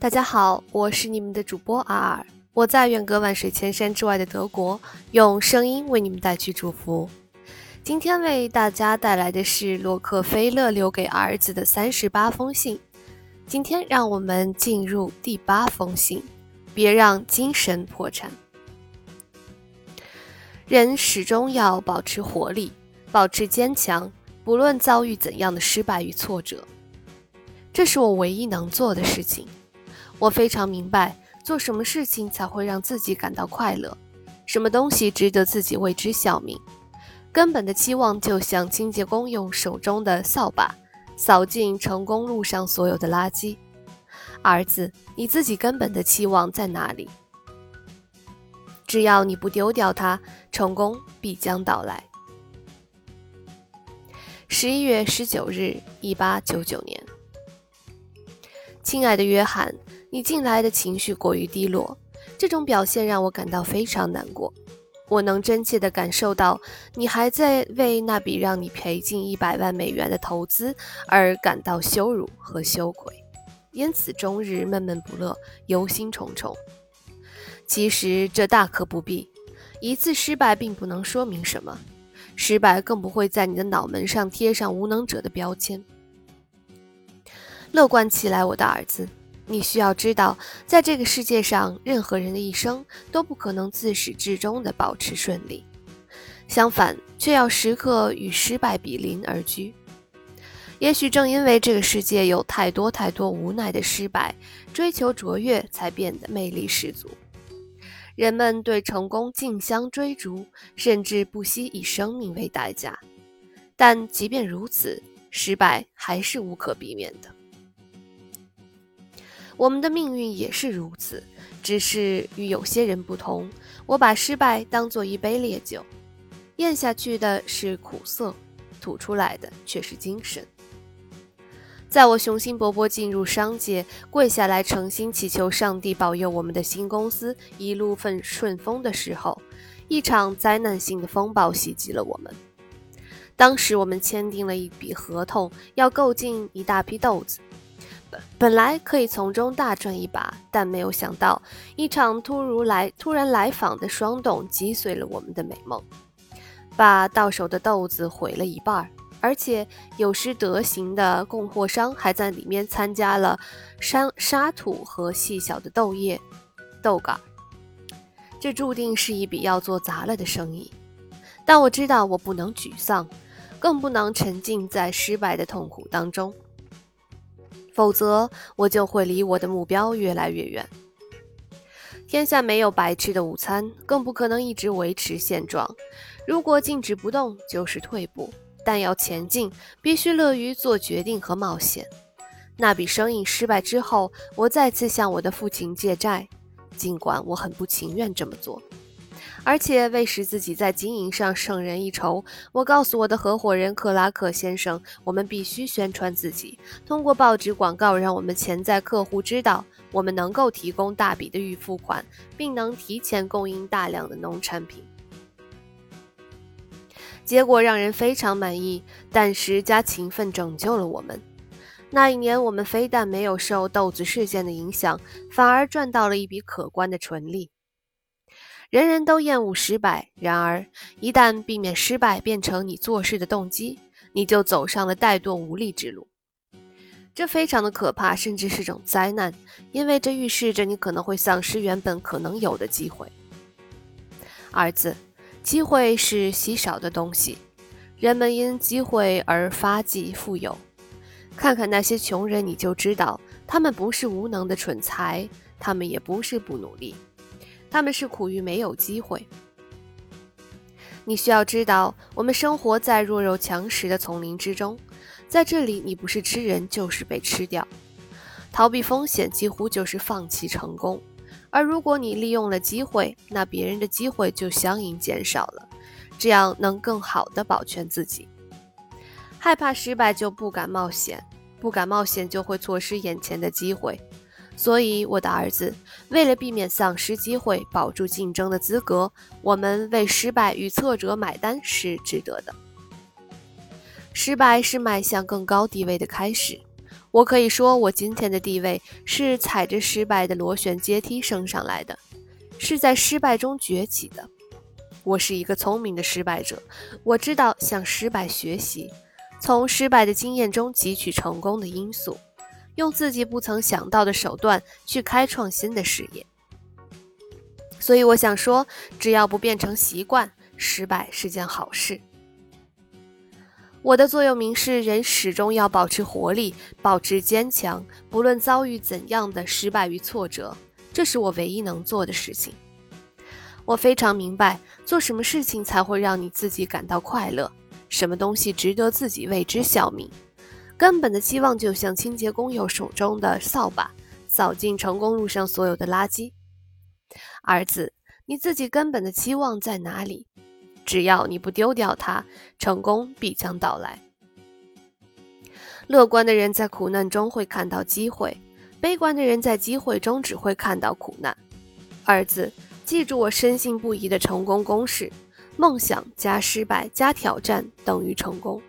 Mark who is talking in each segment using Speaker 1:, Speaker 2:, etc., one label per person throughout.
Speaker 1: 大家好，我是你们的主播阿尔，我在远隔万水千山之外的德国，用声音为你们带去祝福。今天为大家带来的是洛克菲勒留给儿子的三十八封信。今天让我们进入第八封信，别让精神破产。人始终要保持活力，保持坚强，不论遭遇怎样的失败与挫折，这是我唯一能做的事情。我非常明白，做什么事情才会让自己感到快乐，什么东西值得自己为之效命。根本的期望就像清洁工用手中的扫把扫尽成功路上所有的垃圾。儿子，你自己根本的期望在哪里？只要你不丢掉它，成功必将到来。十一月十九日，一八九九年，亲爱的约翰。你近来的情绪过于低落，这种表现让我感到非常难过。我能真切地感受到你还在为那笔让你赔进一百万美元的投资而感到羞辱和羞愧，因此终日闷闷不乐、忧心忡忡。其实这大可不必，一次失败并不能说明什么，失败更不会在你的脑门上贴上无能者的标签。乐观起来，我的儿子。你需要知道，在这个世界上，任何人的一生都不可能自始至终地保持顺利，相反，却要时刻与失败比邻而居。也许正因为这个世界有太多太多无奈的失败，追求卓越才变得魅力十足。人们对成功竞相追逐，甚至不惜以生命为代价。但即便如此，失败还是无可避免的。我们的命运也是如此，只是与有些人不同。我把失败当作一杯烈酒，咽下去的是苦涩，吐出来的却是精神。在我雄心勃勃进入商界，跪下来诚心祈求上帝保佑我们的新公司一路顺顺风的时候，一场灾难性的风暴袭击了我们。当时我们签订了一笔合同，要购进一大批豆子。本来可以从中大赚一把，但没有想到一场突如来突然来访的霜冻击碎了我们的美梦，把到手的豆子毁了一半儿，而且有失德行的供货商还在里面参加了沙沙土和细小的豆叶、豆杆。这注定是一笔要做砸了的生意。但我知道我不能沮丧，更不能沉浸在失败的痛苦当中。否则，我就会离我的目标越来越远。天下没有白吃的午餐，更不可能一直维持现状。如果静止不动，就是退步；但要前进，必须乐于做决定和冒险。那笔生意失败之后，我再次向我的父亲借债，尽管我很不情愿这么做。而且为使自己在经营上胜人一筹，我告诉我的合伙人克拉克先生，我们必须宣传自己，通过报纸广告，让我们潜在客户知道我们能够提供大笔的预付款，并能提前供应大量的农产品。结果让人非常满意，但时加勤奋拯救了我们。那一年，我们非但没有受豆子事件的影响，反而赚到了一笔可观的纯利。人人都厌恶失败，然而一旦避免失败变成你做事的动机，你就走上了怠惰无力之路。这非常的可怕，甚至是种灾难，因为这预示着你可能会丧失原本可能有的机会。儿子，机会是稀少的东西，人们因机会而发迹富有。看看那些穷人，你就知道，他们不是无能的蠢材，他们也不是不努力。他们是苦于没有机会。你需要知道，我们生活在弱肉强食的丛林之中，在这里，你不是吃人就是被吃掉。逃避风险几乎就是放弃成功。而如果你利用了机会，那别人的机会就相应减少了，这样能更好的保全自己。害怕失败就不敢冒险，不敢冒险就会错失眼前的机会。所以，我的儿子，为了避免丧失机会，保住竞争的资格，我们为失败与挫折买单是值得的。失败是迈向更高地位的开始。我可以说，我今天的地位是踩着失败的螺旋阶梯升上来的，是在失败中崛起的。我是一个聪明的失败者，我知道向失败学习，从失败的经验中汲取成功的因素，用自己不曾想到的手段去开创新的事业。所以我想说，只要不变成习惯，失败是件好事。我的座右铭是：人始终要保持活力，保持坚强，不论遭遇怎样的失败与挫折，这是我唯一能做的事情。我非常明白，做什么事情才会让你自己感到快乐，什么东西值得自己为之效命。根本的期望就像清洁工友手中的扫把，扫尽成功路上所有的垃圾。儿子，你自己根本的期望在哪里？只要你不丢掉它，成功必将到来。乐观的人在苦难中会看到机会，悲观的人在机会中只会看到苦难。儿子，记住我深信不疑的成功公式：梦想加失败加挑战等于成功。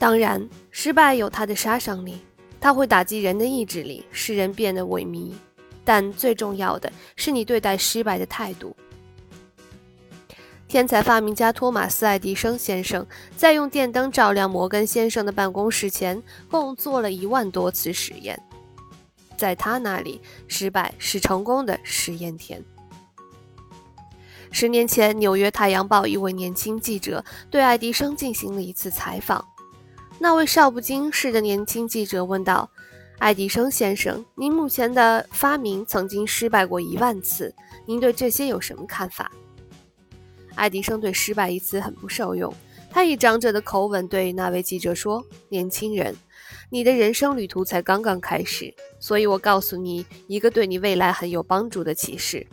Speaker 1: 当然，失败有它的杀伤力，它会打击人的意志力，使人变得萎靡。但最重要的是你对待失败的态度。天才发明家托马斯·爱迪生先生在用电灯照亮摩根先生的办公室前，共做了一万多次实验。在他那里，失败是成功的实验田。十年前，《纽约太阳报》一位年轻记者对爱迪生进行了一次采访。那位少不经事的年轻记者问道：“爱迪生先生，您目前的发明曾经失败过一万次，您对这些有什么看法？”爱迪生对“失败”一词很不受用，他以长者的口吻对那位记者说：“年轻人，你的人生旅途才刚刚开始，所以我告诉你一个对你未来很有帮助的启示：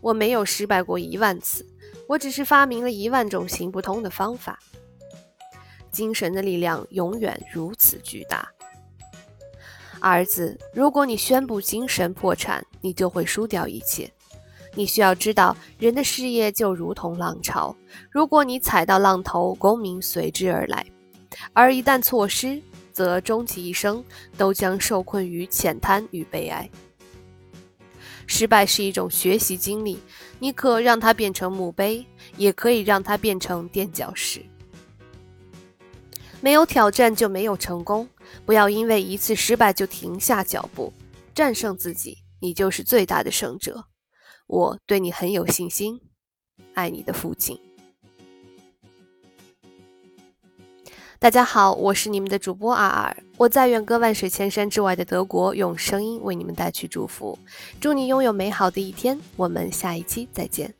Speaker 1: 我没有失败过一万次，我只是发明了一万种行不通的方法。精神的力量永远如此巨大，儿子。如果你宣布精神破产，你就会输掉一切。”你需要知道，人的事业就如同浪潮，如果你踩到浪头，功名随之而来；而一旦错失，则终其一生都将受困于浅滩与悲哀。失败是一种学习经历，你可让它变成墓碑，也可以让它变成垫脚石。没有挑战就没有成功，不要因为一次失败就停下脚步，战胜自己，你就是最大的胜者。我对你很有信心，爱你的父亲。大家好，我是你们的主播阿尔，我在远隔万水千山之外的德国，用声音为你们带去祝福，祝你拥有美好的一天。我们下一期再见。